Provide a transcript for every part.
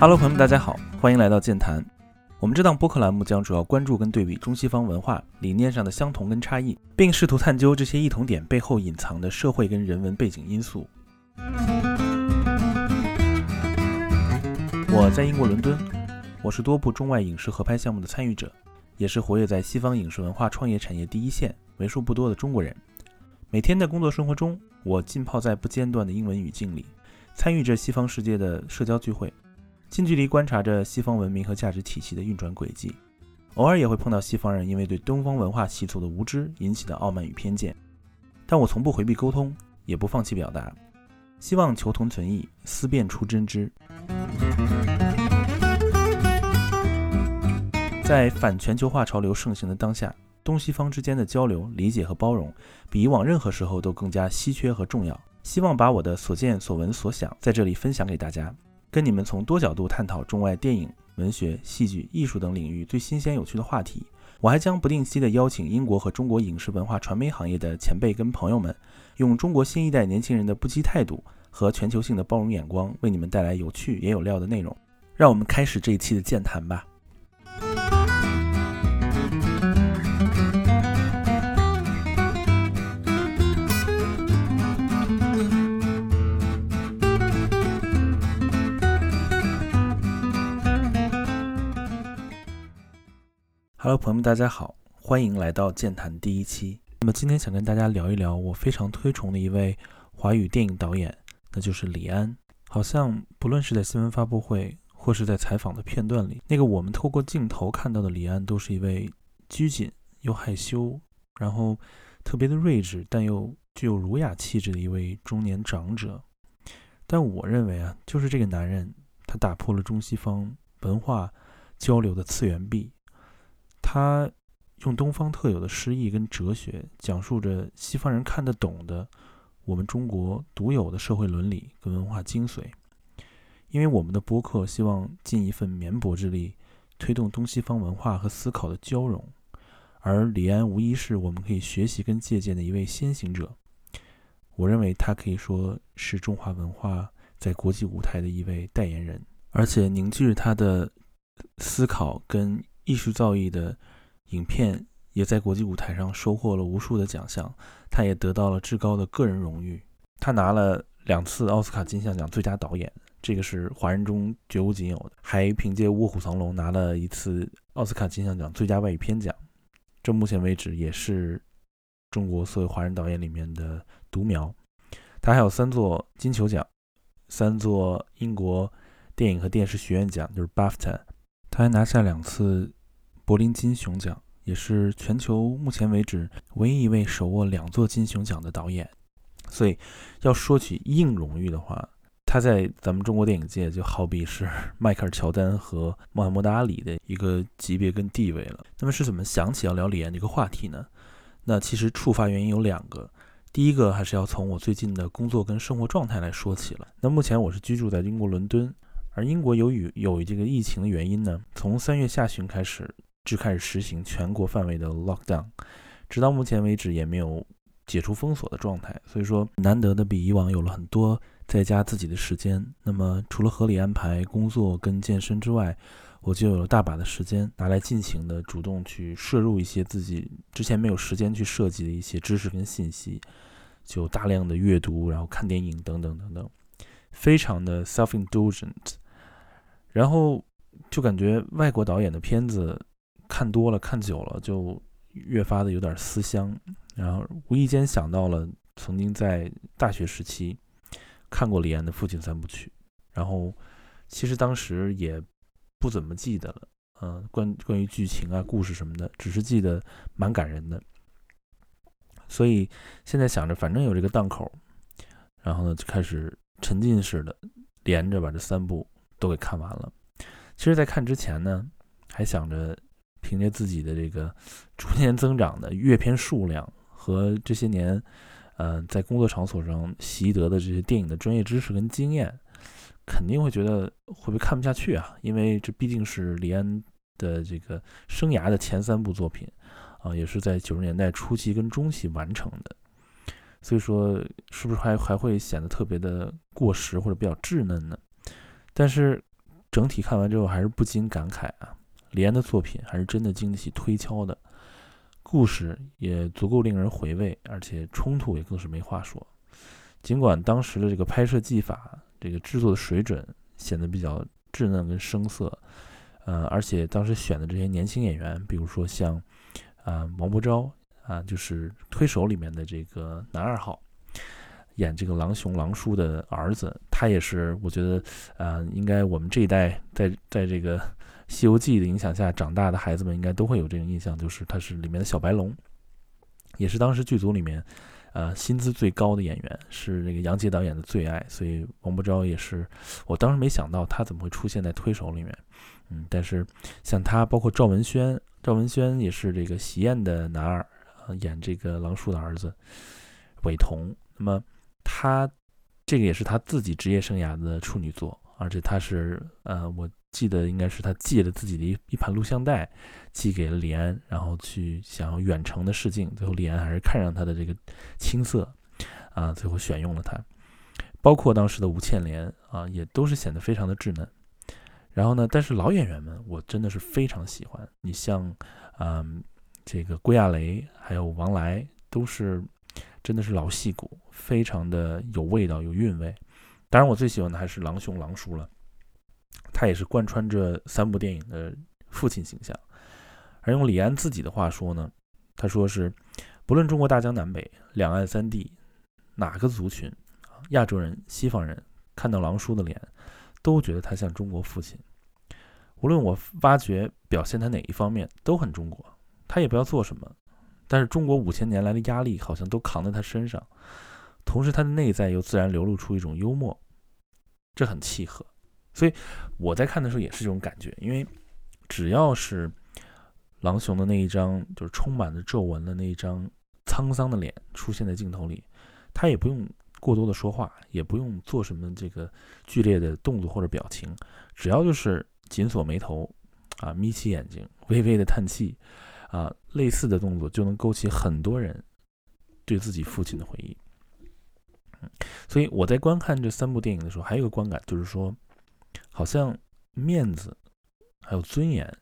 Hello，朋友们，大家好，欢迎来到健谈。我们这档播客栏目将主要关注跟对比中西方文化理念上的相同跟差异，并试图探究这些异同点背后隐藏的社会跟人文背景因素。我在英国伦敦，我是多部中外影视合拍项目的参与者，也是活跃在西方影视文化创业产业第一线、为数不多的中国人。每天的工作生活中，我浸泡在不间断的英文语境里，参与着西方世界的社交聚会。近距离观察着西方文明和价值体系的运转轨迹，偶尔也会碰到西方人因为对东方文化习俗的无知引起的傲慢与偏见，但我从不回避沟通，也不放弃表达，希望求同存异，思辨出真知。在反全球化潮流盛行的当下，东西方之间的交流、理解和包容，比以往任何时候都更加稀缺和重要。希望把我的所见所闻所想在这里分享给大家。跟你们从多角度探讨中外电影、文学、戏剧、艺术等领域最新鲜有趣的话题。我还将不定期的邀请英国和中国影视文化传媒行业的前辈跟朋友们，用中国新一代年轻人的不羁态度和全球性的包容眼光，为你们带来有趣也有料的内容。让我们开始这一期的健谈吧。Hello，朋友们，大家好，欢迎来到健谈第一期。那么今天想跟大家聊一聊我非常推崇的一位华语电影导演，那就是李安。好像不论是在新闻发布会，或是在采访的片段里，那个我们透过镜头看到的李安，都是一位拘谨又害羞，然后特别的睿智，但又具有儒雅气质的一位中年长者。但我认为啊，就是这个男人，他打破了中西方文化交流的次元壁。他用东方特有的诗意跟哲学，讲述着西方人看得懂的我们中国独有的社会伦理跟文化精髓。因为我们的播客希望尽一份绵薄之力，推动东西方文化和思考的交融，而李安无疑是我们可以学习跟借鉴的一位先行者。我认为他可以说是中华文化在国际舞台的一位代言人，而且凝聚着他的思考跟。艺术造诣的影片也在国际舞台上收获了无数的奖项，他也得到了至高的个人荣誉。他拿了两次奥斯卡金像奖最佳导演，这个是华人中绝无仅有的。还凭借《卧虎藏龙》拿了一次奥斯卡金像奖最佳外语片奖，这目前为止也是中国所有华人导演里面的独苗。他还有三座金球奖，三座英国电影和电视学院奖，就是 BAFTA。他还拿下两次。柏林金熊奖也是全球目前为止唯一一位手握两座金熊奖的导演，所以要说起硬荣誉的话，他在咱们中国电影界就好比是迈克尔·乔丹和穆罕默德·阿里的一个级别跟地位了。那么是怎么想起要聊李安这个话题呢？那其实触发原因有两个，第一个还是要从我最近的工作跟生活状态来说起了。那目前我是居住在英国伦敦，而英国由于有这个疫情的原因呢，从三月下旬开始。就开始实行全国范围的 lockdown，直到目前为止也没有解除封锁的状态，所以说难得的比以往有了很多在家自己的时间。那么除了合理安排工作跟健身之外，我就有了大把的时间拿来尽情的主动去摄入一些自己之前没有时间去设计的一些知识跟信息，就大量的阅读，然后看电影等等等等，非常的 self-indulgent，然后就感觉外国导演的片子。看多了，看久了，就越发的有点思乡。然后无意间想到了曾经在大学时期看过李安的《父亲三部曲》，然后其实当时也不怎么记得了，嗯，关关于剧情啊、故事什么的，只是记得蛮感人的。所以现在想着，反正有这个档口，然后呢，就开始沉浸式的连着把这三部都给看完了。其实，在看之前呢，还想着。凭借自己的这个逐年增长的阅片数量和这些年，呃，在工作场所上习得的这些电影的专业知识跟经验，肯定会觉得会不会看不下去啊？因为这毕竟是李安的这个生涯的前三部作品啊，也是在九十年代初期跟中期完成的，所以说是不是还还会显得特别的过时或者比较稚嫩呢？但是整体看完之后还是不禁感慨啊，李安的作品还是真的经得起推敲的，故事也足够令人回味，而且冲突也更是没话说。尽管当时的这个拍摄技法、这个制作的水准显得比较稚嫩跟生涩，呃，而且当时选的这些年轻演员，比如说像啊王伯昭啊，就是《推手》里面的这个男二号。演这个狼雄狼叔的儿子，他也是我觉得，呃，应该我们这一代在在这个《西游记》的影响下长大的孩子们，应该都会有这种印象，就是他是里面的小白龙，也是当时剧组里面，呃，薪资最高的演员，是那个杨洁导演的最爱，所以王伯昭也是，我当时没想到他怎么会出现在《推手》里面，嗯，但是像他，包括赵文轩，赵文轩也是这个喜宴的男二，演这个狼叔的儿子伟童，那么。他这个也是他自己职业生涯的处女作，而且他是呃，我记得应该是他寄了自己的一一盘录像带，寄给了李安，然后去想要远程的试镜，最后李安还是看上他的这个青涩，啊，最后选用了他。包括当时的吴倩莲啊，也都是显得非常的稚嫩。然后呢，但是老演员们我真的是非常喜欢，你像嗯这个郭亚雷还有王来都是。真的是老戏骨，非常的有味道、有韵味。当然，我最喜欢的还是狼兄狼叔了，他也是贯穿着三部电影的父亲形象。而用李安自己的话说呢，他说是不论中国大江南北、两岸三地哪个族群亚洲人、西方人看到狼叔的脸，都觉得他像中国父亲。无论我挖掘表现他哪一方面，都很中国。他也不要做什么。但是中国五千年来的压力好像都扛在他身上，同时他的内在又自然流露出一种幽默，这很契合。所以我在看的时候也是这种感觉，因为只要是狼熊的那一张就是充满了皱纹的那一张沧桑的脸出现在镜头里，他也不用过多的说话，也不用做什么这个剧烈的动作或者表情，只要就是紧锁眉头，啊，眯起眼睛，微微的叹气。啊，类似的动作就能勾起很多人对自己父亲的回忆。所以我在观看这三部电影的时候，还有一个观感就是说，好像面子还有尊严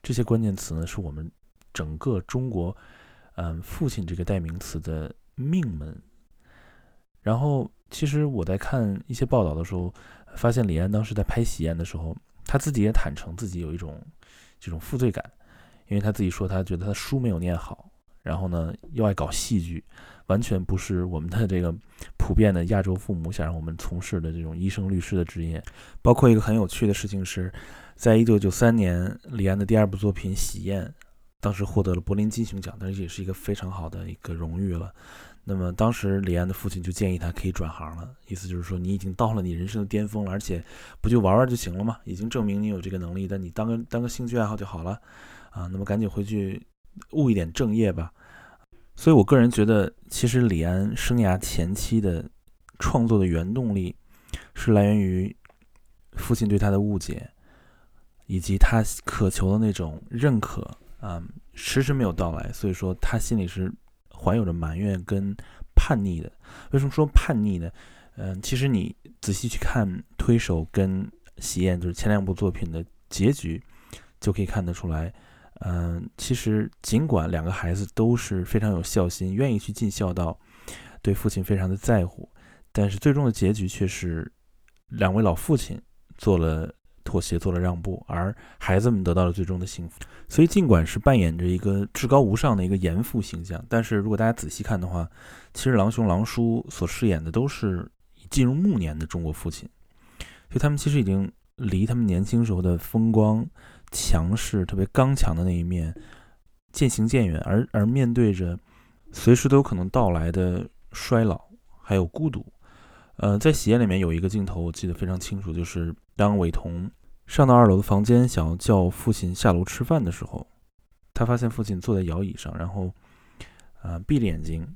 这些关键词呢，是我们整个中国，嗯，父亲这个代名词的命门。然后，其实我在看一些报道的时候，发现李安当时在拍《喜宴》的时候，他自己也坦诚自己有一种这种负罪感。因为他自己说，他觉得他书没有念好，然后呢又爱搞戏剧，完全不是我们的这个普遍的亚洲父母想让我们从事的这种医生、律师的职业。包括一个很有趣的事情是，在一九九三年，李安的第二部作品《喜宴》，当时获得了柏林金熊奖，但是也是一个非常好的一个荣誉了。那么当时李安的父亲就建议他可以转行了，意思就是说你已经到了你人生的巅峰了，而且不就玩玩就行了嘛，已经证明你有这个能力，但你当个当个兴趣爱好就好了。啊，那么赶紧回去务一点正业吧。所以我个人觉得，其实李安生涯前期的创作的原动力是来源于父亲对他的误解，以及他渴求的那种认可啊，迟迟没有到来。所以说他心里是怀有着埋怨跟叛逆的。为什么说叛逆呢？嗯，其实你仔细去看《推手》跟《喜宴》，就是前两部作品的结局，就可以看得出来。嗯，其实尽管两个孩子都是非常有孝心，愿意去尽孝道，对父亲非常的在乎，但是最终的结局却是两位老父亲做了妥协，做了让步，而孩子们得到了最终的幸福。所以，尽管是扮演着一个至高无上的一个严父形象，但是如果大家仔细看的话，其实狼兄狼叔所饰演的都是进入暮年的中国父亲，所以他们其实已经离他们年轻时候的风光。强势、特别刚强的那一面渐行渐远，而而面对着随时都有可能到来的衰老还有孤独，呃，在喜宴里面有一个镜头我记得非常清楚，就是当伟彤上到二楼的房间想要叫父亲下楼吃饭的时候，他发现父亲坐在摇椅上，然后啊闭着眼睛，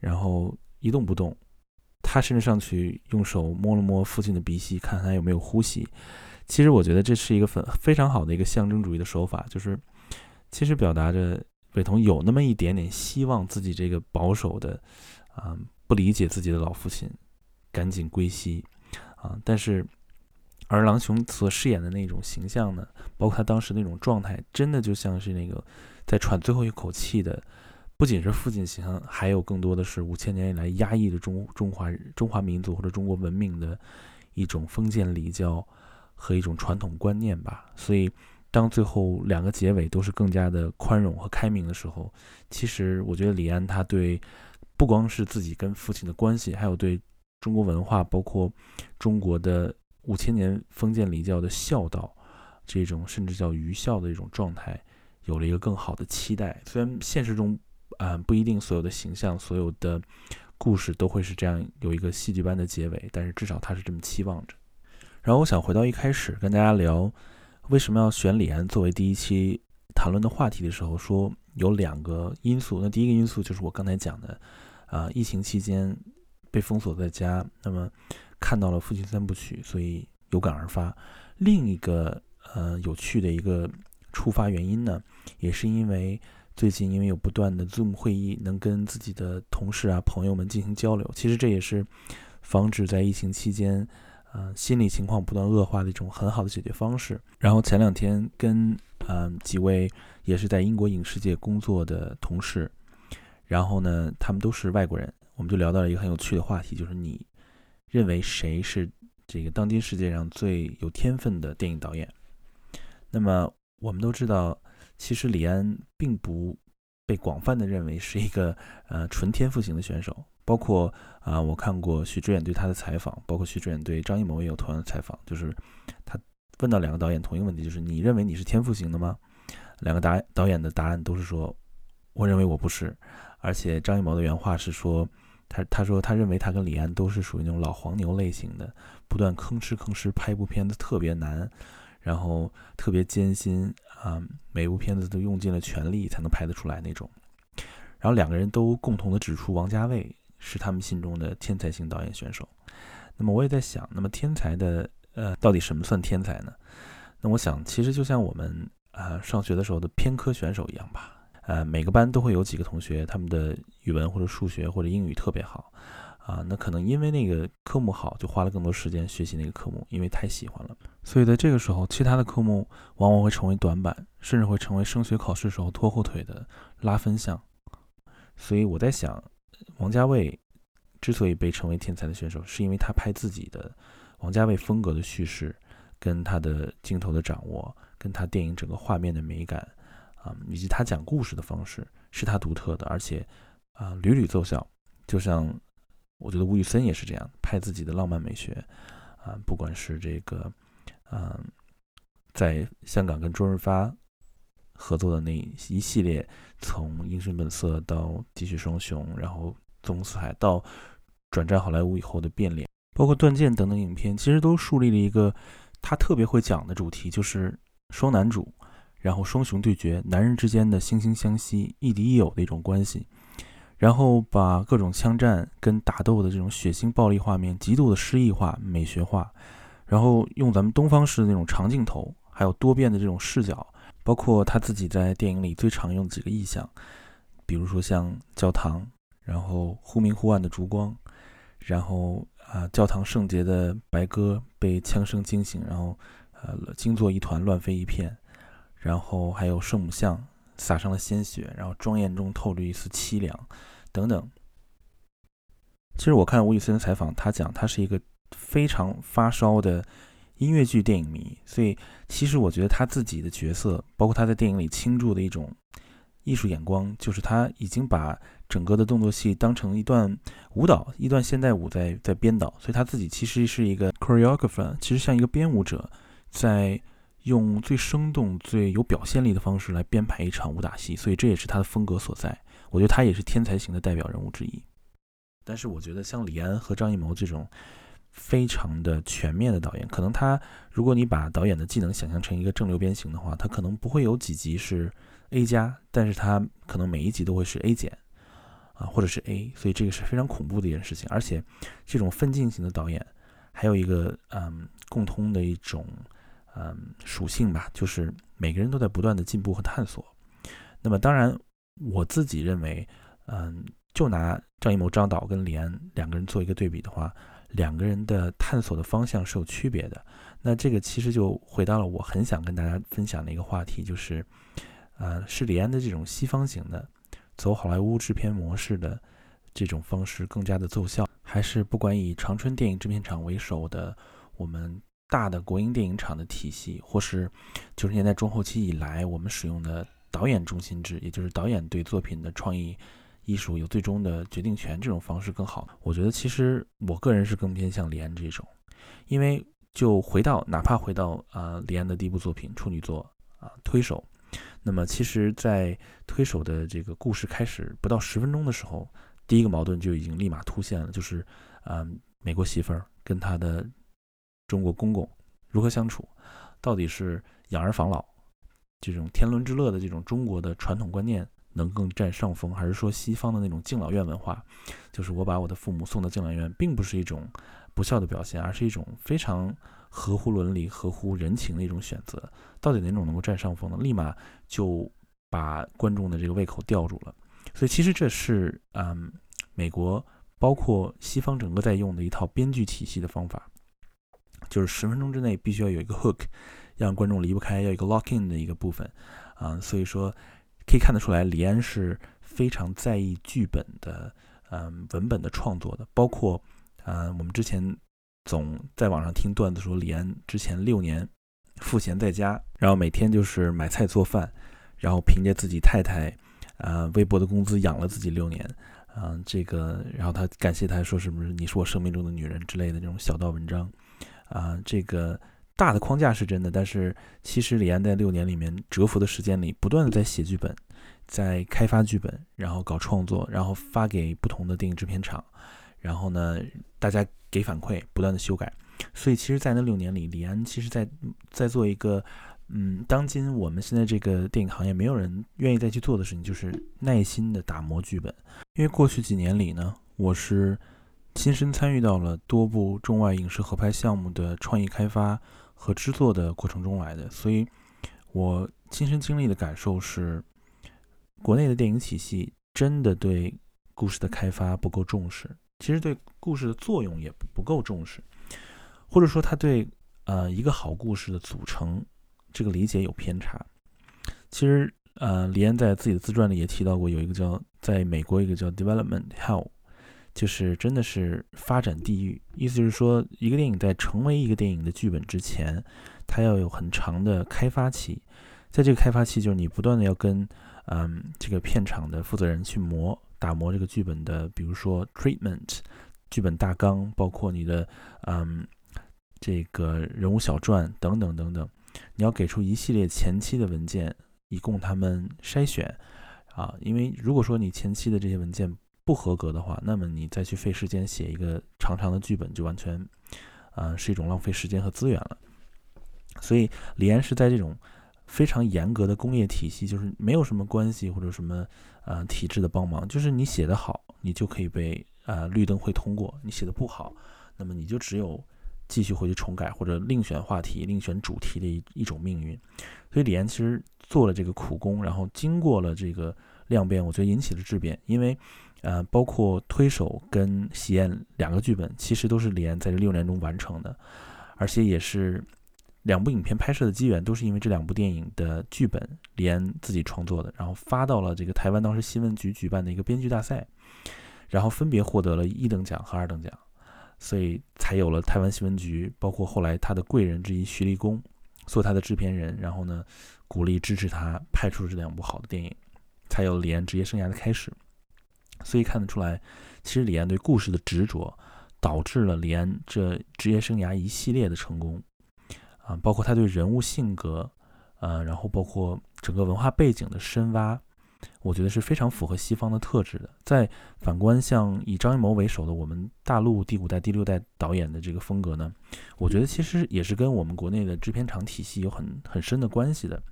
然后一动不动，他甚至上去用手摸了摸父亲的鼻息，看他有没有呼吸。其实我觉得这是一个非非常好的一个象征主义的手法，就是其实表达着伟彤有那么一点点希望自己这个保守的啊不理解自己的老父亲赶紧归西啊，但是而郎雄所饰演的那种形象呢，包括他当时那种状态，真的就像是那个在喘最后一口气的，不仅是父亲形象，还有更多的是五千年以来压抑的中中华中华民族或者中国文明的一种封建礼教和一种传统观念吧。所以，当最后两个结尾都是更加的宽容和开明的时候，其实我觉得李安他对不光是自己跟父亲的关系，还有对中国文化，包括中国的。五千年封建礼教的孝道，这种甚至叫愚孝的一种状态，有了一个更好的期待。虽然现实中，啊不一定所有的形象、所有的故事都会是这样有一个戏剧般的结尾，但是至少他是这么期望着。然后我想回到一开始跟大家聊为什么要选李安作为第一期谈论的话题的时候，说有两个因素。那第一个因素就是我刚才讲的，啊，疫情期间被封锁在家，那么。看到了父亲三部曲，所以有感而发。另一个呃有趣的一个触发原因呢，也是因为最近因为有不断的 Zoom 会议，能跟自己的同事啊朋友们进行交流。其实这也是防止在疫情期间，呃心理情况不断恶化的一种很好的解决方式。然后前两天跟嗯几位也是在英国影视界工作的同事，然后呢他们都是外国人，我们就聊到了一个很有趣的话题，就是你。认为谁是这个当今世界上最有天分的电影导演？那么我们都知道，其实李安并不被广泛的认为是一个呃纯天赋型的选手。包括啊，我看过许知远对他的采访，包括许知远对张艺谋也有同样的采访，就是他问到两个导演同一个问题，就是你认为你是天赋型的吗？两个导导演的答案都是说，我认为我不是。而且张艺谋的原话是说。他他说，他认为他跟李安都是属于那种老黄牛类型的，不断吭哧吭哧拍部片子特别难，然后特别艰辛啊，每部片子都用尽了全力才能拍得出来那种。然后两个人都共同的指出，王家卫是他们心中的天才型导演选手。那么我也在想，那么天才的呃，到底什么算天才呢？那我想，其实就像我们啊上学的时候的偏科选手一样吧。呃，每个班都会有几个同学，他们的语文或者数学或者英语特别好，啊，那可能因为那个科目好，就花了更多时间学习那个科目，因为太喜欢了。所以在这个时候，其他的科目往往会成为短板，甚至会成为升学考试时候拖后腿的拉分项。所以我在想，王家卫之所以被称为天才的选手，是因为他拍自己的王家卫风格的叙事，跟他的镜头的掌握，跟他电影整个画面的美感。啊，以及他讲故事的方式是他独特的，而且啊屡屡奏效。就像我觉得吴宇森也是这样，拍自己的浪漫美学啊，不管是这个嗯，在香港跟周润发合作的那一系列，从《英雄本色》到《继续双雄》，然后《纵横四海》到转战好莱坞以后的变脸，包括《断剑》等等影片，其实都树立了一个他特别会讲的主题，就是双男主。然后双雄对决，男人之间的惺惺相惜、亦敌亦友的一种关系，然后把各种枪战跟打斗的这种血腥暴力画面极度的诗意化、美学化，然后用咱们东方式的那种长镜头，还有多变的这种视角，包括他自己在电影里最常用的几个意象，比如说像教堂，然后忽明忽暗的烛光，然后啊教堂圣洁的白鸽被枪声惊醒，然后呃惊作一团，乱飞一片。然后还有圣母像洒上了鲜血，然后庄严中透着一丝凄凉，等等。其实我看吴宇森的采访，他讲他是一个非常发烧的音乐剧电影迷，所以其实我觉得他自己的角色，包括他在电影里倾注的一种艺术眼光，就是他已经把整个的动作戏当成一段舞蹈，一段现代舞在在编导，所以他自己其实是一个 choreographer，其实像一个编舞者在。用最生动、最有表现力的方式来编排一场武打戏，所以这也是他的风格所在。我觉得他也是天才型的代表人物之一。但是，我觉得像李安和张艺谋这种非常的全面的导演，可能他如果你把导演的技能想象成一个正六边形的话，他可能不会有几集是 A 加，但是他可能每一集都会是 A 减啊，或者是 A，所以这个是非常恐怖的一件事情。而且，这种奋进型的导演还有一个嗯共通的一种。嗯，属性吧，就是每个人都在不断的进步和探索。那么，当然，我自己认为，嗯，就拿张艺谋、张导跟李安两个人做一个对比的话，两个人的探索的方向是有区别的。那这个其实就回到了我很想跟大家分享的一个话题，就是，呃，是李安的这种西方型的走好莱坞制片模式的这种方式更加的奏效，还是不管以长春电影制片厂为首的我们大的国营电影厂的体系，或是九十年代中后期以来我们使用的导演中心制，也就是导演对作品的创意艺术有最终的决定权这种方式更好？我觉得其实我个人是更偏向李安这种，因为。就回到，哪怕回到啊，李安的第一部作品处女作啊，《推手》。那么，其实，在《推手》的这个故事开始不到十分钟的时候，第一个矛盾就已经立马突现了，就是啊，美国媳妇儿跟他的中国公公如何相处？到底是养儿防老这种天伦之乐的这种中国的传统观念能更占上风，还是说西方的那种敬老院文化，就是我把我的父母送到敬老院，并不是一种。不孝的表现，而是一种非常合乎伦理、合乎人情的一种选择。到底哪种能够占上风呢？立马就把观众的这个胃口吊住了。所以，其实这是嗯，美国包括西方整个在用的一套编剧体系的方法，就是十分钟之内必须要有一个 hook，让观众离不开，要一个 lock in 的一个部分啊。所以说，可以看得出来，李安是非常在意剧本的，嗯，文本的创作的，包括。啊，我们之前总在网上听段子说，李安之前六年赋闲在家，然后每天就是买菜做饭，然后凭借自己太太啊微薄的工资养了自己六年，啊，这个，然后他感谢他说什么你是我生命中的女人之类的这种小道文章，啊，这个大的框架是真的，但是其实李安在六年里面蛰伏的时间里，不断的在写剧本，在开发剧本，然后搞创作，然后发给不同的电影制片厂。然后呢，大家给反馈，不断的修改，所以其实，在那六年里，李安其实在在做一个，嗯，当今我们现在这个电影行业没有人愿意再去做的事情，就是耐心的打磨剧本。因为过去几年里呢，我是亲身参与到了多部中外影视合拍项目的创意开发和制作的过程中来的，所以我亲身经历的感受是，国内的电影体系真的对故事的开发不够重视。其实对故事的作用也不够重视，或者说他对呃一个好故事的组成这个理解有偏差。其实呃，李安在自己的自传里也提到过，有一个叫在美国一个叫 development hell，就是真的是发展地域。意思就是说，一个电影在成为一个电影的剧本之前，它要有很长的开发期，在这个开发期，就是你不断的要跟嗯这个片场的负责人去磨。打磨这个剧本的，比如说 treatment，剧本大纲，包括你的嗯这个人物小传等等等等，你要给出一系列前期的文件，以供他们筛选啊。因为如果说你前期的这些文件不合格的话，那么你再去费时间写一个长长的剧本，就完全啊是一种浪费时间和资源了。所以李安是在这种。非常严格的工业体系，就是没有什么关系或者什么呃体制的帮忙，就是你写的好，你就可以被呃绿灯会通过；你写的不好，那么你就只有继续回去重改或者另选话题、另选主题的一一种命运。所以李安其实做了这个苦工，然后经过了这个量变，我觉得引起了质变，因为呃包括推手跟喜宴两个剧本，其实都是李安在这六年中完成的，而且也是。两部影片拍摄的机缘都是因为这两部电影的剧本，李安自己创作的，然后发到了这个台湾当时新闻局举办的一个编剧大赛，然后分别获得了一等奖和二等奖，所以才有了台湾新闻局，包括后来他的贵人之一徐立功做他的制片人，然后呢鼓励支持他拍出这两部好的电影，才有李安职业生涯的开始。所以看得出来，其实李安对故事的执着，导致了李安这职业生涯一系列的成功。啊，包括他对人物性格，呃，然后包括整个文化背景的深挖，我觉得是非常符合西方的特质的。在反观像以张艺谋为首的我们大陆第五代、第六代导演的这个风格呢，我觉得其实也是跟我们国内的制片厂体系有很很深的关系的。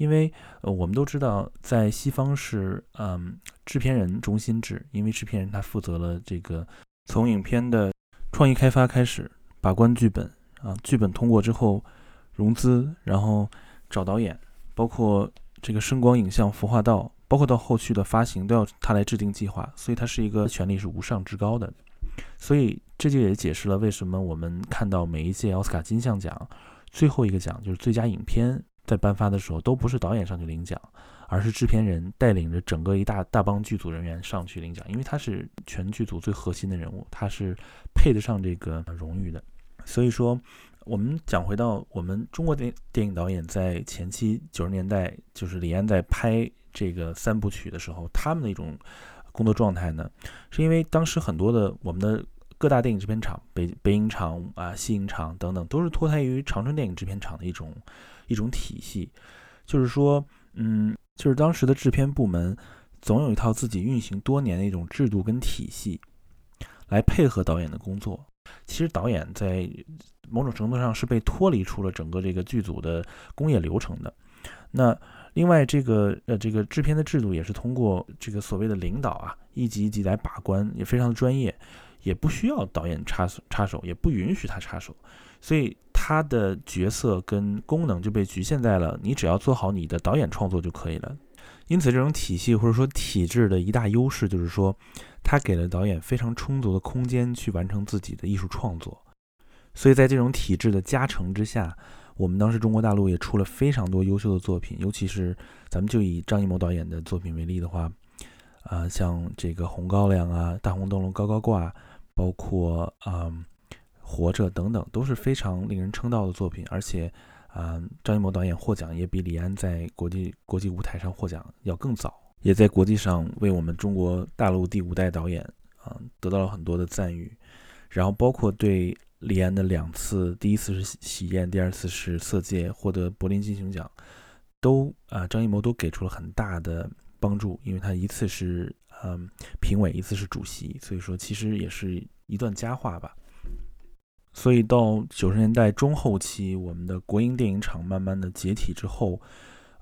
因为呃，我们都知道，在西方是嗯制片人中心制，因为制片人他负责了这个从影片的创意开发开始，把关剧本。啊，剧本通过之后，融资，然后找导演，包括这个声光影像、服化道，包括到后续的发行，都要他来制定计划，所以他是一个权力是无上至高的。所以这就也解释了为什么我们看到每一届奥斯卡金像奖最后一个奖就是最佳影片在颁发的时候，都不是导演上去领奖，而是制片人带领着整个一大大帮剧组人员上去领奖，因为他是全剧组最核心的人物，他是配得上这个荣誉的。所以说，我们讲回到我们中国电电影导演在前期九十年代，就是李安在拍这个三部曲的时候，他们的一种工作状态呢，是因为当时很多的我们的。各大电影制片厂，北北影厂啊、西影厂等等，都是脱胎于长春电影制片厂的一种一种体系。就是说，嗯，就是当时的制片部门总有一套自己运行多年的一种制度跟体系，来配合导演的工作。其实导演在某种程度上是被脱离出了整个这个剧组的工业流程的。那另外，这个呃，这个制片的制度也是通过这个所谓的领导啊，一级一级来把关，也非常的专业。也不需要导演插插手，也不允许他插手，所以他的角色跟功能就被局限在了你只要做好你的导演创作就可以了。因此，这种体系或者说体制的一大优势就是说，它给了导演非常充足的空间去完成自己的艺术创作。所以在这种体制的加成之下，我们当时中国大陆也出了非常多优秀的作品，尤其是咱们就以张艺谋导演的作品为例的话，啊，像这个《红高粱》啊，《大红灯笼高高挂》。包括嗯，活着等等都是非常令人称道的作品，而且，嗯，张艺谋导演获奖也比李安在国际国际舞台上获奖要更早，也在国际上为我们中国大陆第五代导演啊得到了很多的赞誉。然后包括对李安的两次，第一次是《喜宴》，第二次是《色戒》，获得柏林金熊奖，都啊张艺谋都给出了很大的帮助，因为他一次是。嗯，评委一次是主席，所以说其实也是一段佳话吧。所以到九十年代中后期，我们的国营电影厂慢慢的解体之后，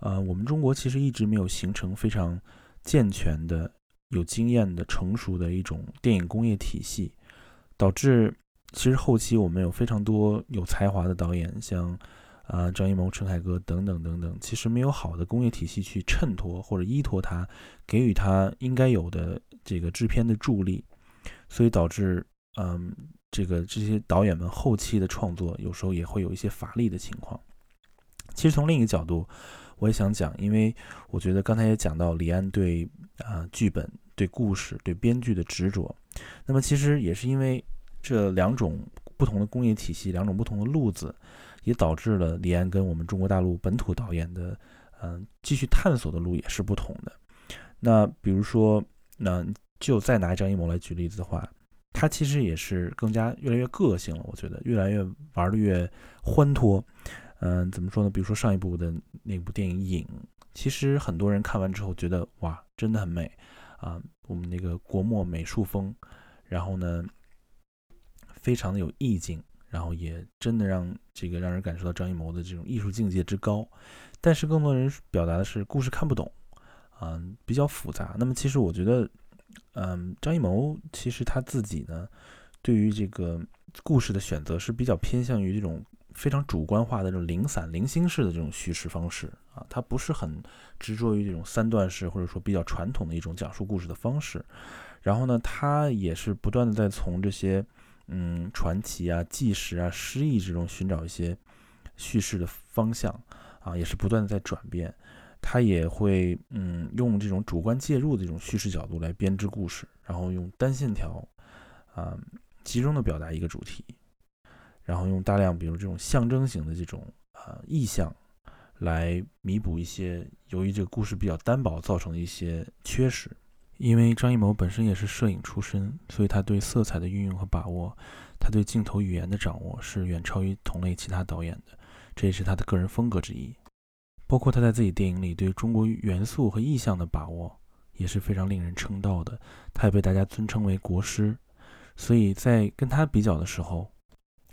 呃，我们中国其实一直没有形成非常健全的、有经验的、成熟的一种电影工业体系，导致其实后期我们有非常多有才华的导演，像。啊，张艺谋、陈凯歌等等等等，其实没有好的工业体系去衬托或者依托他，给予他应该有的这个制片的助力，所以导致，嗯，这个这些导演们后期的创作有时候也会有一些乏力的情况。其实从另一个角度，我也想讲，因为我觉得刚才也讲到李安对啊剧本、对故事、对编剧的执着，那么其实也是因为这两种不同的工业体系、两种不同的路子。也导致了李安跟我们中国大陆本土导演的，嗯，继续探索的路也是不同的。那比如说，那就再拿张艺谋来举例子的话，他其实也是更加越来越个性了。我觉得越来越玩的越欢脱。嗯，怎么说呢？比如说上一部的那部电影《影》，其实很多人看完之后觉得哇，真的很美啊，我们那个国墨美术风，然后呢，非常的有意境。然后也真的让这个让人感受到张艺谋的这种艺术境界之高，但是更多人表达的是故事看不懂，嗯，比较复杂。那么其实我觉得，嗯，张艺谋其实他自己呢，对于这个故事的选择是比较偏向于这种非常主观化的这种零散、零星式的这种叙事方式啊，他不是很执着于这种三段式或者说比较传统的一种讲述故事的方式。然后呢，他也是不断的在从这些。嗯，传奇啊、纪实啊、诗意之中寻找一些叙事的方向啊，也是不断的在转变。他也会嗯，用这种主观介入的这种叙事角度来编织故事，然后用单线条啊，集中的表达一个主题，然后用大量比如这种象征型的这种啊意象来弥补一些由于这个故事比较单薄造成的一些缺失。因为张艺谋本身也是摄影出身，所以他对色彩的运用和把握，他对镜头语言的掌握是远超于同类其他导演的，这也是他的个人风格之一。包括他在自己电影里对中国元素和意象的把握也是非常令人称道的，他也被大家尊称为国师。所以在跟他比较的时候，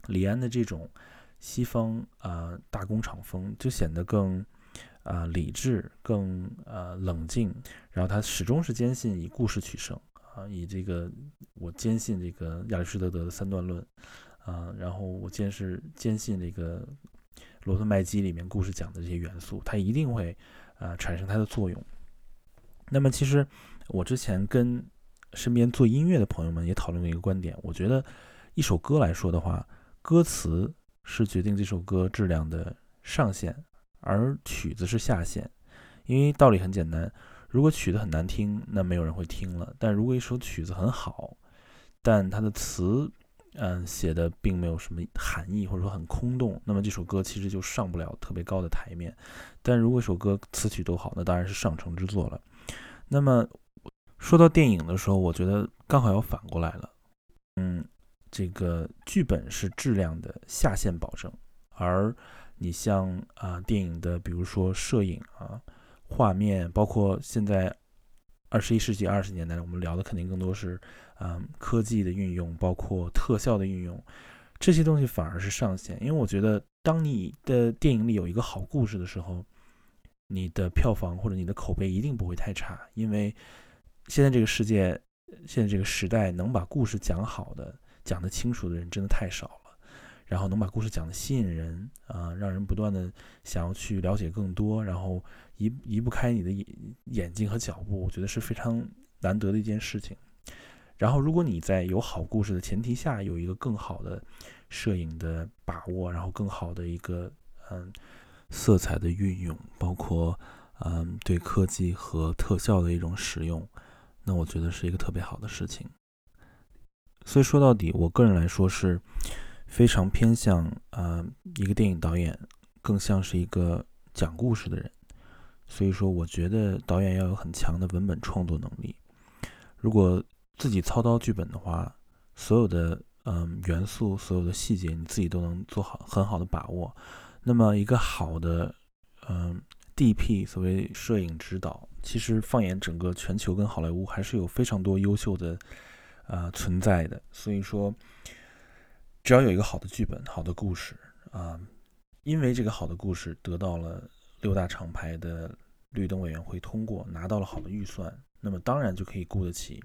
李安的这种西方啊大工厂风就显得更。啊，理智更呃冷静，然后他始终是坚信以故事取胜啊，以这个我坚信这个亚里士多德的三段论啊，然后我坚是坚信这个罗特麦基里面故事讲的这些元素，它一定会啊产生它的作用。那么其实我之前跟身边做音乐的朋友们也讨论过一个观点，我觉得一首歌来说的话，歌词是决定这首歌质量的上限，而曲子是下限。因为道理很简单，如果曲子很难听，那没有人会听了；但如果一首曲子很好，但它的词，嗯，写的并没有什么含义，或者说很空洞，那么这首歌其实就上不了特别高的台面。但如果一首歌词曲都好，那当然是上乘之作了。那么说到电影的时候，我觉得刚好要反过来了。嗯，这个剧本是质量的下限保证，而你像啊电影的，比如说摄影啊、画面，包括现在二十一世纪二十年代，我们聊的肯定更多是嗯科技的运用，包括特效的运用，这些东西反而是上限。因为我觉得，当你的电影里有一个好故事的时候，你的票房或者你的口碑一定不会太差，因为现在这个世界，现在这个时代，能把故事讲好的、讲得清楚的人真的太少了。然后能把故事讲得吸引人啊，让人不断的想要去了解更多，然后移移不开你的眼眼睛和脚步，我觉得是非常难得的一件事情。然后，如果你在有好故事的前提下，有一个更好的摄影的把握，然后更好的一个嗯。色彩的运用，包括嗯对科技和特效的一种使用，那我觉得是一个特别好的事情。所以说到底，我个人来说是非常偏向啊一个电影导演，更像是一个讲故事的人。所以说，我觉得导演要有很强的文本创作能力。如果自己操刀剧本的话，所有的嗯元素、所有的细节，你自己都能做好很好的把握。那么一个好的，嗯，DP 所谓摄影指导，其实放眼整个全球跟好莱坞，还是有非常多优秀的，呃，存在的。所以说，只要有一个好的剧本、好的故事啊，因为这个好的故事得到了六大厂牌的绿灯委员会通过，拿到了好的预算，那么当然就可以雇得起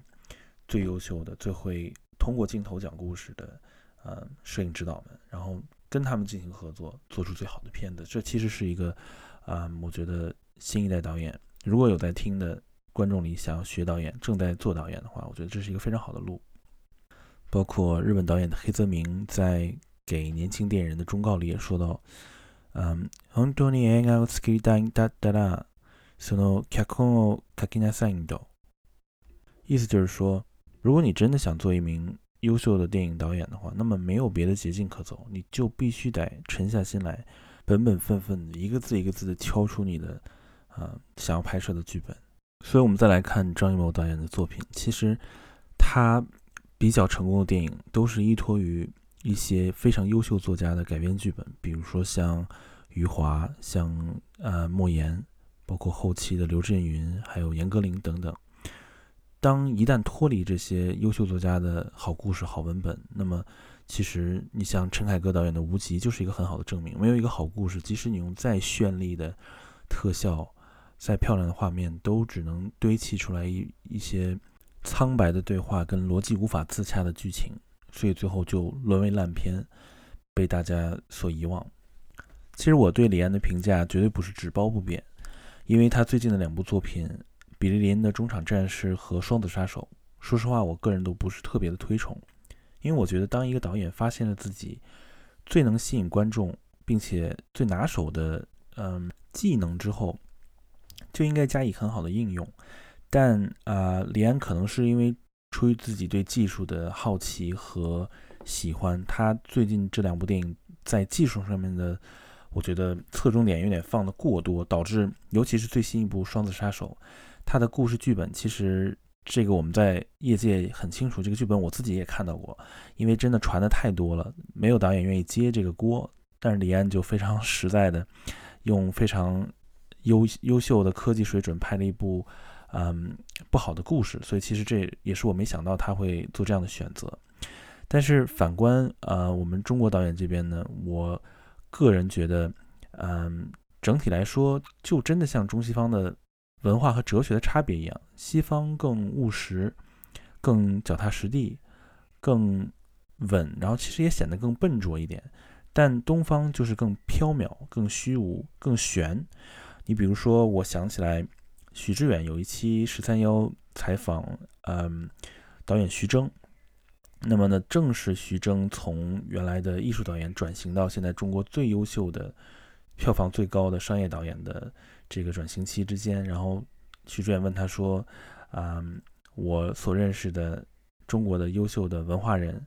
最优秀的、最会通过镜头讲故事的，呃，摄影指导们，然后。跟他们进行合作，做出最好的片子，这其实是一个，啊，我觉得新一代导演如果有在听的观众里想要学导演，正在做导演的话，我觉得这是一个非常好的路。包括日本导演的黑泽明在给年轻电影人的忠告里也说到，本当に映画を作りたいんだったら、その脚本を書きなさいんだ。意思就是说，如果你真的想做一名优秀的电影导演的话，那么没有别的捷径可走，你就必须得沉下心来，本本分分的一个字一个字的敲出你的，啊，想要拍摄的剧本。所以，我们再来看张艺谋导演的作品，其实他比较成功的电影都是依托于一些非常优秀作家的改编剧本，比如说像余华、像呃莫言，包括后期的刘震云，还有严歌苓等等。当一旦脱离这些优秀作家的好故事、好文本，那么其实你像陈凯歌导演的《无极》就是一个很好的证明。没有一个好故事，即使你用再绚丽的特效、再漂亮的画面，都只能堆砌出来一一些苍白的对话跟逻辑无法自洽的剧情，所以最后就沦为烂片，被大家所遗忘。其实我对李安的评价绝对不是只褒不贬，因为他最近的两部作品。比利林的中场战士和双子杀手，说实话，我个人都不是特别的推崇，因为我觉得当一个导演发现了自己最能吸引观众并且最拿手的嗯技能之后，就应该加以很好的应用。但啊，李安可能是因为出于自己对技术的好奇和喜欢，他最近这两部电影在技术上面的，我觉得侧重点有点放的过多，导致尤其是最新一部双子杀手。他的故事剧本其实，这个我们在业界很清楚。这个剧本我自己也看到过，因为真的传的太多了，没有导演愿意接这个锅。但是李安就非常实在的，用非常优优秀的科技水准拍了一部，嗯，不好的故事。所以其实这也是我没想到他会做这样的选择。但是反观呃我们中国导演这边呢，我个人觉得，嗯，整体来说就真的像中西方的。文化和哲学的差别一样，西方更务实，更脚踏实地，更稳，然后其实也显得更笨拙一点。但东方就是更飘渺、更虚无、更玄。你比如说，我想起来，许知远有一期十三幺采访，嗯，导演徐峥，那么呢，正是徐峥从原来的艺术导演转型到现在中国最优秀的、票房最高的商业导演的这个转型期之间，然后徐志远问他说：“啊，我所认识的中国的优秀的文化人，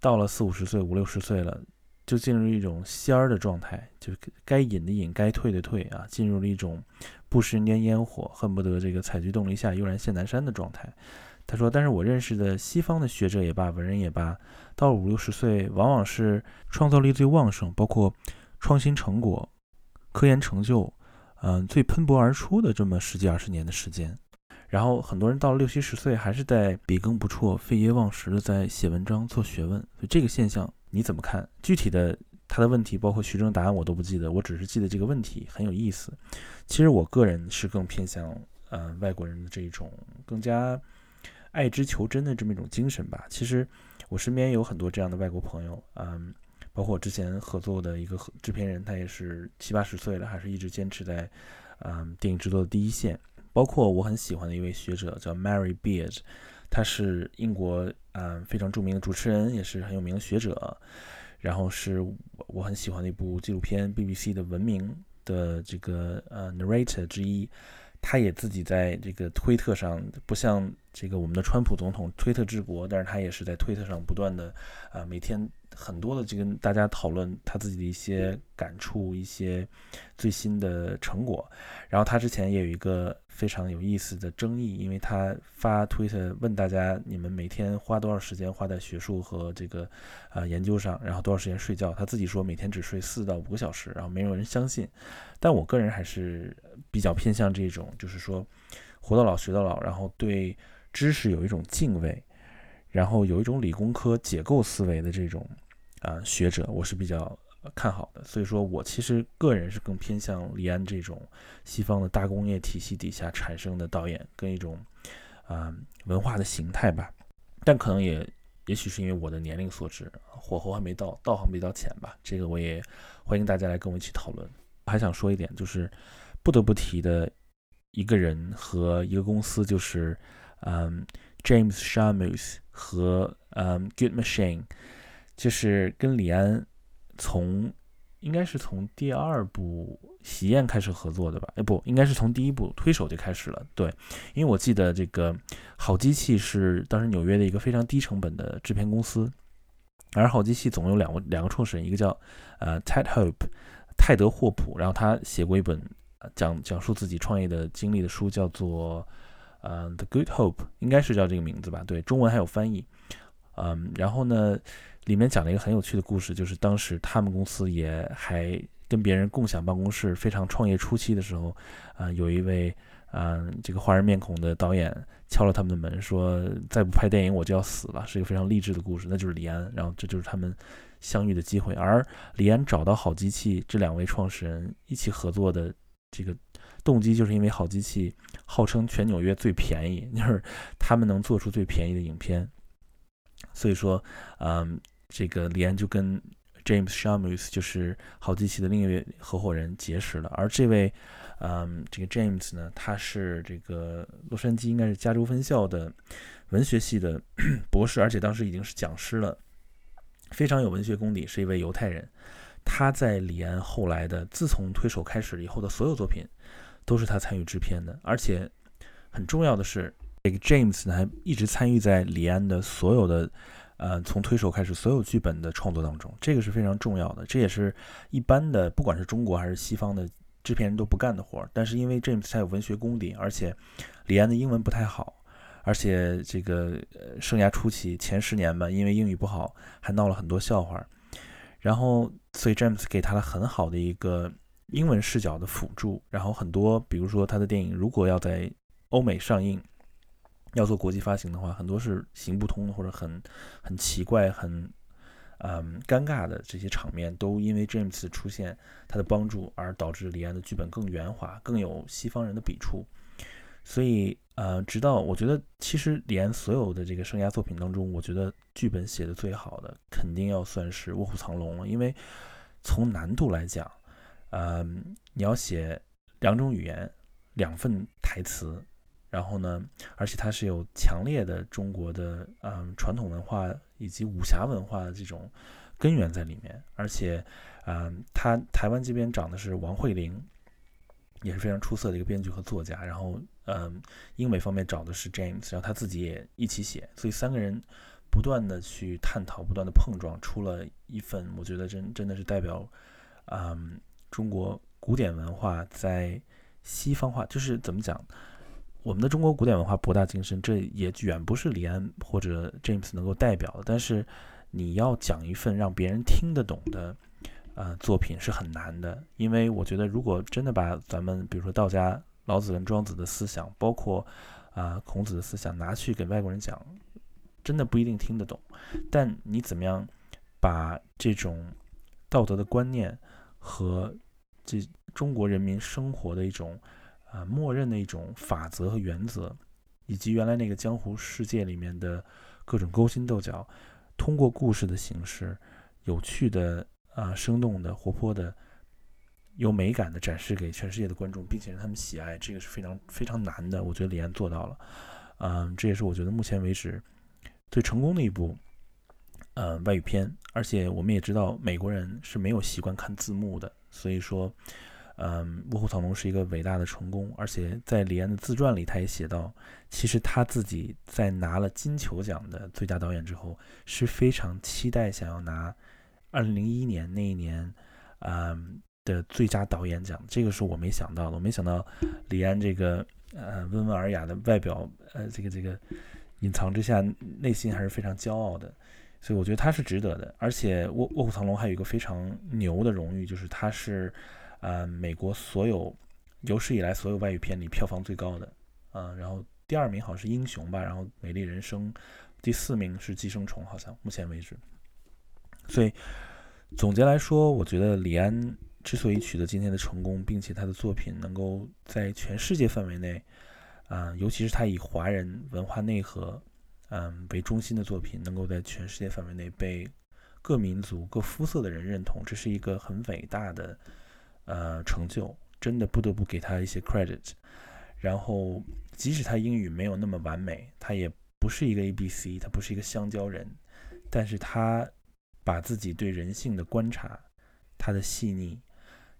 到了四五十岁、五六十岁了，就进入一种仙儿的状态，就该隐的隐，该退的退啊，进入了一种不食人间烟火，恨不得这个采菊东篱下，悠然见南山的状态。”他说：“但是我认识的西方的学者也罢，文人也罢，到了五六十岁，往往是创造力最旺盛，包括创新成果、科研成就，嗯，最喷薄而出的这么十几二十年的时间。然后很多人到了六七十岁，还是在笔耕不辍、废业忘食的在写文章、做学问。所以这个现象你怎么看？具体的他的问题，包括徐峥答案，我都不记得，我只是记得这个问题很有意思。其实我个人是更偏向呃外国人的这种更加。”爱之求真的这么一种精神吧。其实我身边有很多这样的外国朋友，嗯，包括我之前合作的一个制片人，他也是七八十岁了，还是一直坚持在嗯电影制作的第一线。包括我很喜欢的一位学者叫 Mary Beard，他是英国嗯非常著名的主持人，也是很有名的学者。然后是我我很喜欢的一部纪录片 BBC 的《文明》的这个呃 narrator 之一。他也自己在这个推特上，不像这个我们的川普总统推特治国，但是他也是在推特上不断的，啊，每天很多的这个大家讨论他自己的一些感触，一些最新的成果。然后他之前也有一个非常有意思的争议，因为他发推特问大家，你们每天花多少时间花在学术和这个啊研究上，然后多少时间睡觉？他自己说每天只睡四到五个小时，然后没有人相信。但我个人还是比较偏向这种，就是说，活到老学到老，然后对知识有一种敬畏，然后有一种理工科解构思维的这种啊学者，我是比较看好的。所以说我其实个人是更偏向李安这种西方的大工业体系底下产生的导演，跟一种啊文化的形态吧。但可能也也许是因为我的年龄所致，火候还没到，道行比较浅吧。这个我也欢迎大家来跟我一起讨论。还想说一点，就是不得不提的一个人和一个公司，就是嗯，James Shamus 和嗯 Good Machine，就是跟李安从应该是从第二部《喜宴》开始合作的吧？哎，不应该是从第一部《推手》就开始了。对，因为我记得这个好机器是当时纽约的一个非常低成本的制片公司，而好机器总有两个两个创始人，一个叫呃 Ted Hope。泰德·霍普，然后他写过一本讲讲述自己创业的经历的书，叫做呃《The Good Hope》，应该是叫这个名字吧？对，中文还有翻译。嗯，然后呢，里面讲了一个很有趣的故事，就是当时他们公司也还跟别人共享办公室，非常创业初期的时候，啊，有一位嗯这个华人面孔的导演敲了他们的门，说再不拍电影我就要死了，是一个非常励志的故事，那就是李安。然后这就是他们。相遇的机会，而李安找到好机器这两位创始人一起合作的这个动机，就是因为好机器号称全纽约最便宜，就是他们能做出最便宜的影片。所以说，嗯，这个李安就跟 James Sharmus 就是好机器的另一位合伙人结识了。而这位，嗯，这个 James 呢，他是这个洛杉矶应该是加州分校的文学系的 博士，而且当时已经是讲师了。非常有文学功底，是一位犹太人。他在李安后来的自从推手开始以后的所有作品，都是他参与制片的。而且很重要的是，这个 James 呢还一直参与在李安的所有的，呃，从推手开始所有剧本的创作当中。这个是非常重要的，这也是一般的不管是中国还是西方的制片人都不干的活儿。但是因为 James 他有文学功底，而且李安的英文不太好。而且这个，生涯初期前十年吧，因为英语不好，还闹了很多笑话。然后，所以詹姆斯给他了很好的一个英文视角的辅助。然后很多，比如说他的电影如果要在欧美上映，要做国际发行的话，很多是行不通的，或者很很奇怪、很嗯尴尬的这些场面，都因为 James 出现他的帮助，而导致李安的剧本更圆滑，更有西方人的笔触。所以。呃，直到我觉得，其实李安所有的这个生涯作品当中，我觉得剧本写的最好的，肯定要算是《卧虎藏龙》了。因为从难度来讲，呃，你要写两种语言、两份台词，然后呢，而且它是有强烈的中国的嗯传统文化以及武侠文化的这种根源在里面，而且嗯，他台湾这边找的是王慧玲，也是非常出色的一个编剧和作家，然后嗯，英美方面找的是 James，然后他自己也一起写，所以三个人不断的去探讨，不断的碰撞，出了一份我觉得真真的是代表嗯中国古典文化在西方化，就是怎么讲？我们的中国古典文化博大精深，这也远不是李安或者 James 能够代表的。但是，你要讲一份让别人听得懂的，呃，作品是很难的。因为我觉得，如果真的把咱们比如说道家老子跟庄子的思想，包括啊孔子的思想拿去给外国人讲，真的不一定听得懂。但你怎么样把这种道德的观念和这中国人民生活的一种。啊，默认的一种法则和原则，以及原来那个江湖世界里面的各种勾心斗角，通过故事的形式，有趣的、啊生动的、活泼的、有美感的展示给全世界的观众，并且让他们喜爱，这个是非常非常难的。我觉得李安做到了，嗯，这也是我觉得目前为止最成功的一部，呃，外语片。而且我们也知道，美国人是没有习惯看字幕的，所以说。嗯，《卧虎藏龙》是一个伟大的成功，而且在李安的自传里，他也写到，其实他自己在拿了金球奖的最佳导演之后，是非常期待想要拿2001年那一年，嗯的最佳导演奖。这个是我没想到的，我没想到李安这个呃温文尔雅的外表，呃这个这个隐藏之下，内心还是非常骄傲的，所以我觉得他是值得的。而且《卧卧虎藏龙》还有一个非常牛的荣誉，就是他是。呃，美国所有有史以来所有外语片里票房最高的，啊，然后第二名好像是《英雄》吧，然后《美丽人生》，第四名是《寄生虫》，好像目前为止。所以总结来说，我觉得李安之所以取得今天的成功，并且他的作品能够在全世界范围内，啊，尤其是他以华人文化内核，嗯为中心的作品，能够在全世界范围内被各民族、各肤色的人认同，这是一个很伟大的。呃，成就真的不得不给他一些 credit。然后，即使他英语没有那么完美，他也不是一个 A B C，他不是一个香蕉人，但是他把自己对人性的观察，他的细腻，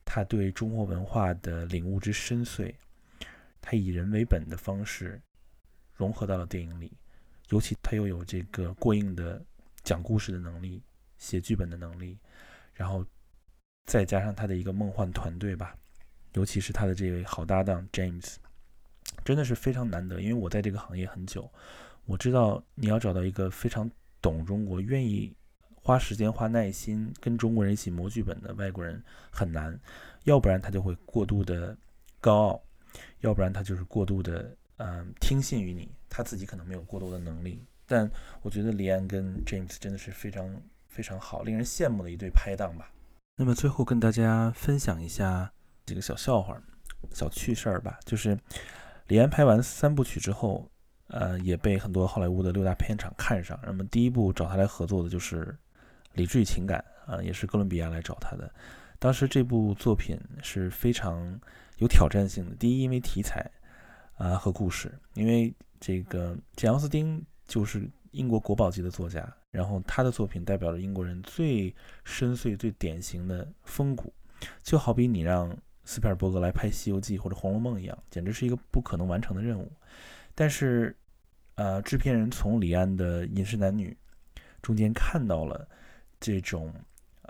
他对中国文化的领悟之深邃，他以人为本的方式融合到了电影里。尤其他又有这个过硬的讲故事的能力，写剧本的能力，然后。再加上他的一个梦幻团队吧，尤其是他的这位好搭档 James，真的是非常难得。因为我在这个行业很久，我知道你要找到一个非常懂中国、愿意花时间、花耐心跟中国人一起磨剧本的外国人很难，要不然他就会过度的高傲，要不然他就是过度的嗯听信于你，他自己可能没有过多的能力。但我觉得李安跟 James 真的是非常非常好、令人羡慕的一对拍档吧。那么最后跟大家分享一下几个小笑话、小趣事儿吧。就是李安拍完三部曲之后，呃，也被很多好莱坞的六大片场看上。那么第一部找他来合作的就是《理智与情感》啊，也是哥伦比亚来找他的。当时这部作品是非常有挑战性的。第一，因为题材啊和故事，因为这个简·奥斯汀就是英国国宝级的作家。然后他的作品代表了英国人最深邃、最典型的风骨，就好比你让斯皮尔伯格来拍《西游记》或者《红楼梦》一样，简直是一个不可能完成的任务。但是，呃，制片人从李安的《饮食男女》中间看到了这种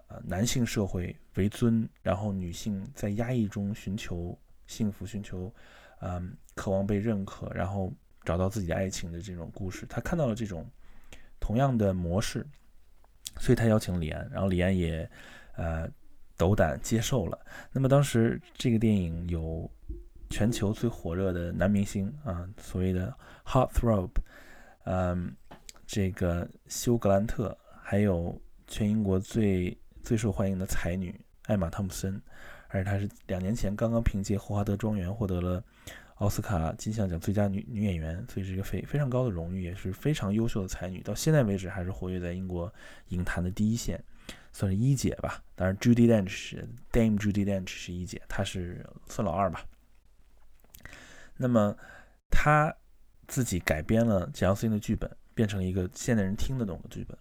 呃男性社会为尊，然后女性在压抑中寻求幸福、寻求嗯渴望被认可，然后找到自己的爱情的这种故事。他看到了这种。同样的模式，所以他邀请李安，然后李安也，呃，斗胆接受了。那么当时这个电影有全球最火热的男明星啊，所谓的 Hot Throb，嗯，这个休格兰特，还有全英国最最受欢迎的才女艾玛汤姆森，而且她是两年前刚刚凭借《霍华德庄园》获得了。奥斯卡金像奖最佳女女演员，所以是一个非非常高的荣誉，也是非常优秀的才女。到现在为止，还是活跃在英国影坛的第一线，算是一姐吧。当然，Judy Dench 是 Dame Judy Dench 是一姐，她是算老二吧。那么，她自己改编了简奥斯汀的剧本，变成了一个现代人听得懂的剧本，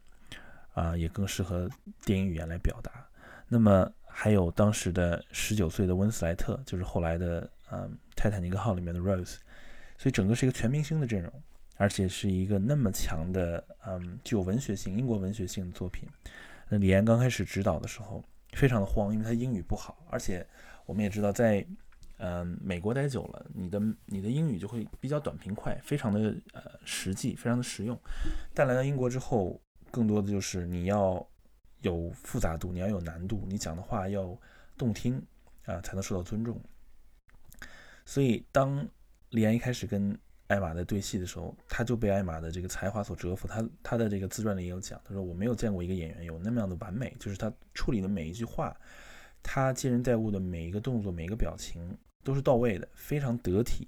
啊，也更适合电影语言来表达。那么还有当时的十九岁的温斯莱特，就是后来的嗯《泰坦尼克号》里面的 Rose，所以整个是一个全明星的阵容，而且是一个那么强的嗯具有文学性、英国文学性的作品。那李安刚开始指导的时候非常的慌，因为他英语不好，而且我们也知道在。嗯，美国待久了，你的你的英语就会比较短平快，非常的呃实际，非常的实用。但来到英国之后，更多的就是你要有复杂度，你要有难度，你讲的话要动听啊，才能受到尊重。所以当李安一开始跟艾玛在对戏的时候，他就被艾玛的这个才华所折服。他他的这个自传里也有讲，他说我没有见过一个演员有那么样的完美，就是他处理的每一句话，他接人待物的每一个动作，每一个表情。都是到位的，非常得体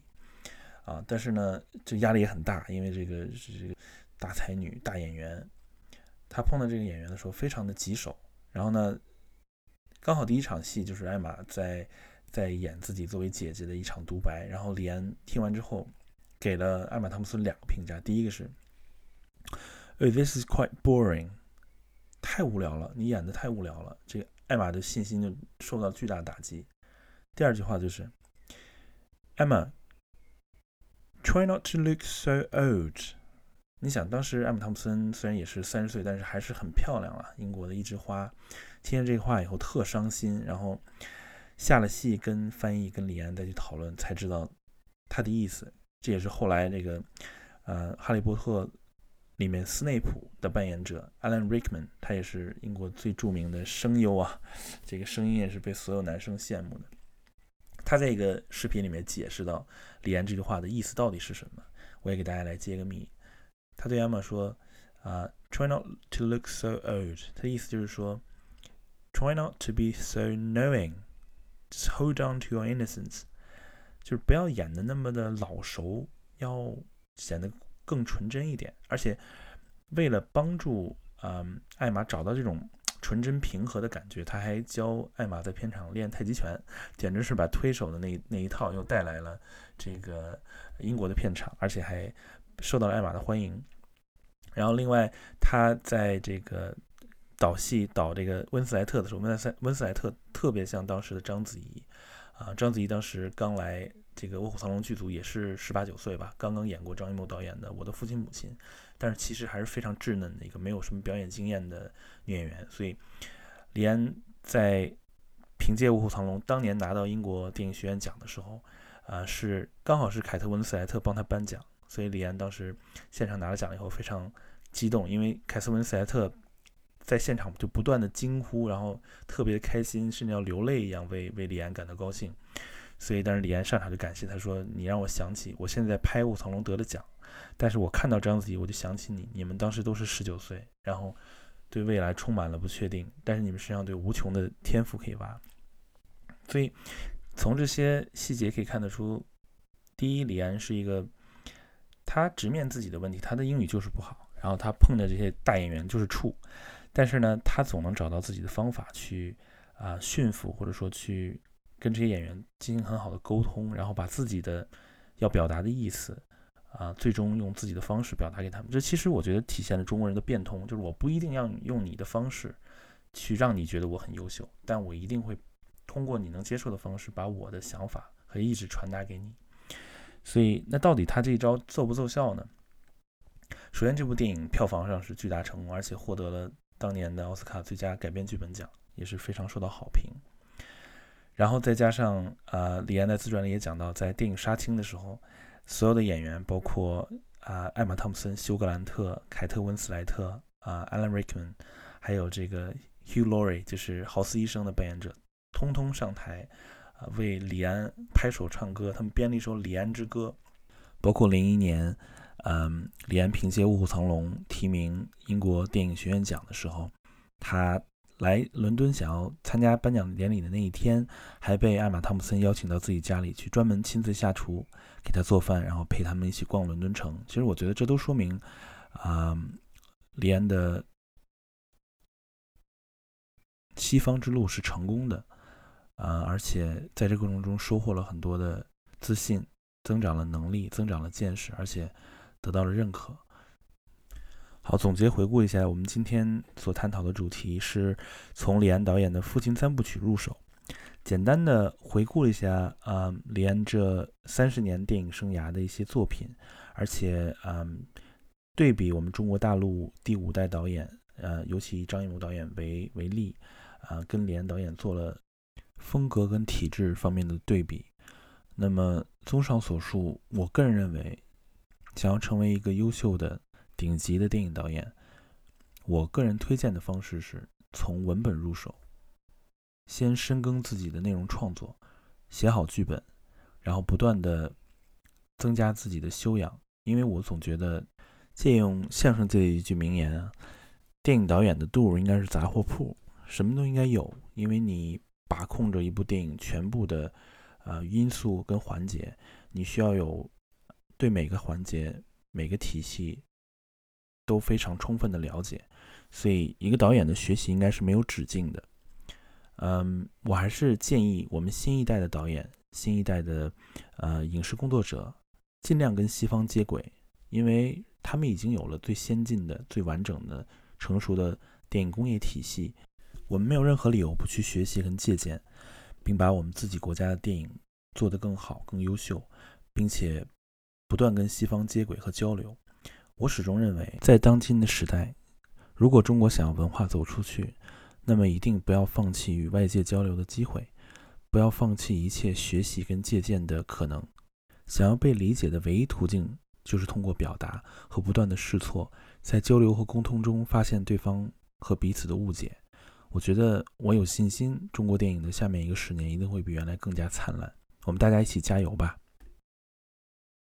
啊！但是呢，这压力也很大，因为这个是这个大才女、大演员，他碰到这个演员的时候非常的棘手。然后呢，刚好第一场戏就是艾玛在在演自己作为姐姐的一场独白。然后李安听完之后，给了艾玛汤姆森两个评价：第一个是 this is quite boring，太无聊了，你演的太无聊了。这个艾玛的信心就受到巨大打击。第二句话就是。Emma, try not to look so old。你想，当时艾玛汤姆森虽然也是三十岁，但是还是很漂亮啊，英国的一枝花。听见这个话以后特伤心，然后下了戏跟翻译跟李安再去讨论，才知道他的意思。这也是后来这个呃《哈利波特》里面斯内普的扮演者 Alan Rickman，他也是英国最著名的声优啊，这个声音也是被所有男生羡慕的。他在一个视频里面解释到李安这句话的意思到底是什么，我也给大家来揭个秘。他对艾玛说：“啊，try not to look so old。”他的意思就是说，try not to be so knowing Just hold on to your innocence，就是不要演的那么的老熟，要显得更纯真一点。而且为了帮助嗯艾玛找到这种。纯真平和的感觉，他还教艾玛在片场练太极拳，简直是把推手的那那一套又带来了这个英国的片场，而且还受到了艾玛的欢迎。然后，另外他在这个导戏导这个温斯莱特的时候，温斯温斯莱特特别像当时的章子怡。啊，章子怡当时刚来这个卧虎藏龙剧组也是十八九岁吧，刚刚演过张艺谋导演的《我的父亲母亲》。但是其实还是非常稚嫩的一个没有什么表演经验的女演员，所以李安在凭借《卧虎藏龙》当年拿到英国电影学院奖的时候，啊，是刚好是凯特温斯莱特帮他颁奖，所以李安当时现场拿了奖以后非常激动，因为凯特温斯莱特在现场就不断的惊呼，然后特别开心，甚至要流泪一样为为李安感到高兴，所以当时李安上场就感谢他说：“你让我想起我现在拍《卧虎藏龙》得了奖。”但是我看到章子怡，我就想起你。你们当时都是十九岁，然后对未来充满了不确定，但是你们身上对无穷的天赋可以挖。所以从这些细节可以看得出，第一，李安是一个他直面自己的问题，他的英语就是不好，然后他碰的这些大演员就是怵，但是呢，他总能找到自己的方法去啊驯服，或者说去跟这些演员进行很好的沟通，然后把自己的要表达的意思。啊，最终用自己的方式表达给他们，这其实我觉得体现了中国人的变通，就是我不一定要用你的方式去让你觉得我很优秀，但我一定会通过你能接受的方式，把我的想法和意志传达给你。所以，那到底他这一招奏不奏效呢？首先，这部电影票房上是巨大成功，而且获得了当年的奥斯卡最佳改编剧本奖，也是非常受到好评。然后再加上，呃，李安在自传里也讲到，在电影杀青的时候。所有的演员，包括啊艾玛汤姆森、休格兰特、凯特温斯莱特啊 Alan Rickman，还有这个 Hugh Laurie，就是豪斯医生的扮演者，通通上台啊为李安拍手唱歌。他们编了一首《李安之歌》。包括零一年，嗯，李安凭借《卧虎藏龙》提名英国电影学院奖的时候，他。来伦敦想要参加颁奖典礼的那一天，还被艾玛汤姆森邀请到自己家里去，专门亲自下厨给他做饭，然后陪他们一起逛伦敦城。其实我觉得这都说明，啊，李安的西方之路是成功的，啊，而且在这过程中收获了很多的自信，增长了能力，增长了见识，而且得到了认可。好，总结回顾一下，我们今天所探讨的主题是从李安导演的父亲三部曲入手，简单的回顾了一下啊李安这三十年电影生涯的一些作品，而且嗯对比我们中国大陆第五代导演，呃，尤其张艺谋导演为为例，啊，跟李安导演做了风格跟体制方面的对比。那么综上所述，我个人认为，想要成为一个优秀的。顶级的电影导演，我个人推荐的方式是从文本入手，先深耕自己的内容创作，写好剧本，然后不断的增加自己的修养。因为我总觉得，借用相声界的一句名言啊，电影导演的度应该是杂货铺，什么都应该有，因为你把控着一部电影全部的呃因素跟环节，你需要有对每个环节、每个体系。都非常充分的了解，所以一个导演的学习应该是没有止境的。嗯，我还是建议我们新一代的导演、新一代的呃影视工作者，尽量跟西方接轨，因为他们已经有了最先进的、最完整的、成熟的电影工业体系。我们没有任何理由不去学习跟借鉴，并把我们自己国家的电影做得更好、更优秀，并且不断跟西方接轨和交流。我始终认为，在当今的时代，如果中国想要文化走出去，那么一定不要放弃与外界交流的机会，不要放弃一切学习跟借鉴的可能。想要被理解的唯一途径，就是通过表达和不断的试错，在交流和沟通中发现对方和彼此的误解。我觉得我有信心，中国电影的下面一个十年一定会比原来更加灿烂。我们大家一起加油吧！